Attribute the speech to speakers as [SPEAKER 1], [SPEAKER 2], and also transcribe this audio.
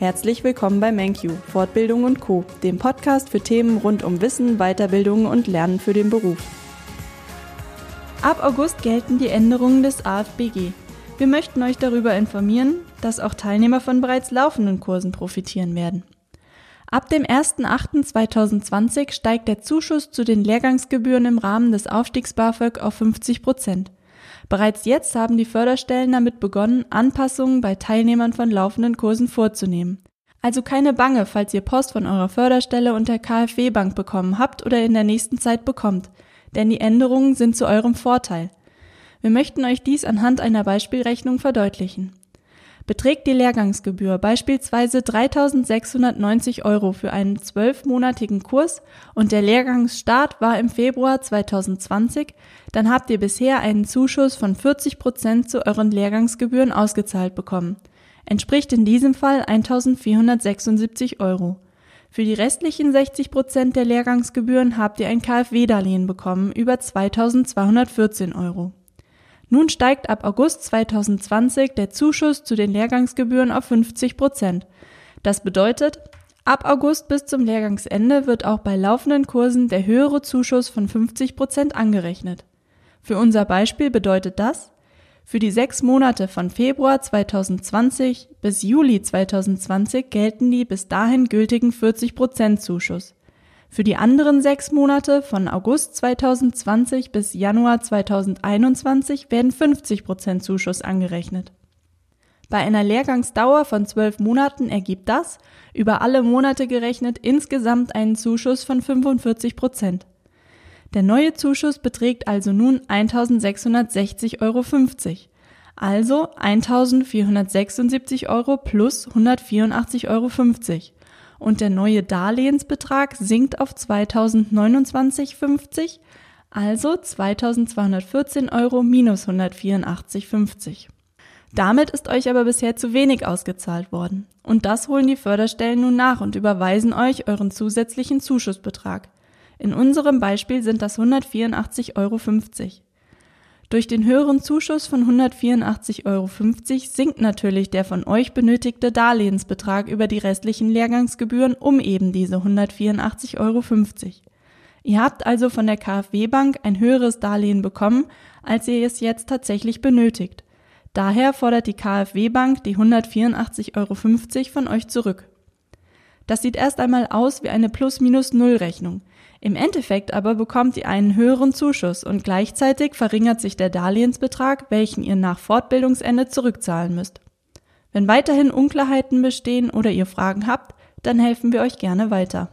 [SPEAKER 1] Herzlich willkommen bei MenQ, Fortbildung und Co., dem Podcast für Themen rund um Wissen, Weiterbildung und Lernen für den Beruf. Ab August gelten die Änderungen des AFBG. Wir möchten euch darüber informieren, dass auch Teilnehmer von bereits laufenden Kursen profitieren werden. Ab dem 01.08.2020 steigt der Zuschuss zu den Lehrgangsgebühren im Rahmen des Aufstiegs BAföG auf 50 Prozent. Bereits jetzt haben die Förderstellen damit begonnen, Anpassungen bei Teilnehmern von laufenden Kursen vorzunehmen. Also keine Bange, falls ihr Post von eurer Förderstelle und der KfW Bank bekommen habt oder in der nächsten Zeit bekommt, denn die Änderungen sind zu eurem Vorteil. Wir möchten euch dies anhand einer Beispielrechnung verdeutlichen. Beträgt die Lehrgangsgebühr beispielsweise 3.690 Euro für einen zwölfmonatigen Kurs und der Lehrgangsstart war im Februar 2020, dann habt ihr bisher einen Zuschuss von 40 Prozent zu euren Lehrgangsgebühren ausgezahlt bekommen. Entspricht in diesem Fall 1.476 Euro. Für die restlichen 60 Prozent der Lehrgangsgebühren habt ihr ein KfW-Darlehen bekommen über 2.214 Euro. Nun steigt ab August 2020 der Zuschuss zu den Lehrgangsgebühren auf 50 Prozent. Das bedeutet, ab August bis zum Lehrgangsende wird auch bei laufenden Kursen der höhere Zuschuss von 50 Prozent angerechnet. Für unser Beispiel bedeutet das, für die sechs Monate von Februar 2020 bis Juli 2020 gelten die bis dahin gültigen 40 Prozent Zuschuss. Für die anderen sechs Monate von August 2020 bis Januar 2021 werden 50 Prozent Zuschuss angerechnet. Bei einer Lehrgangsdauer von zwölf Monaten ergibt das, über alle Monate gerechnet, insgesamt einen Zuschuss von 45 Prozent. Der neue Zuschuss beträgt also nun 1660,50 Euro, also 1476 Euro plus 184,50 Euro und der neue Darlehensbetrag sinkt auf 2029,50, also 2214 Euro minus 184,50. Damit ist euch aber bisher zu wenig ausgezahlt worden. Und das holen die Förderstellen nun nach und überweisen euch euren zusätzlichen Zuschussbetrag. In unserem Beispiel sind das 184,50 Euro. Durch den höheren Zuschuss von 184,50 Euro sinkt natürlich der von euch benötigte Darlehensbetrag über die restlichen Lehrgangsgebühren um eben diese 184,50 Euro. Ihr habt also von der KfW Bank ein höheres Darlehen bekommen, als ihr es jetzt tatsächlich benötigt. Daher fordert die KfW Bank die 184,50 Euro von euch zurück. Das sieht erst einmal aus wie eine Plus-Minus-Null-Rechnung. Im Endeffekt aber bekommt ihr einen höheren Zuschuss und gleichzeitig verringert sich der Darlehensbetrag, welchen ihr nach Fortbildungsende zurückzahlen müsst. Wenn weiterhin Unklarheiten bestehen oder ihr Fragen habt, dann helfen wir euch gerne weiter.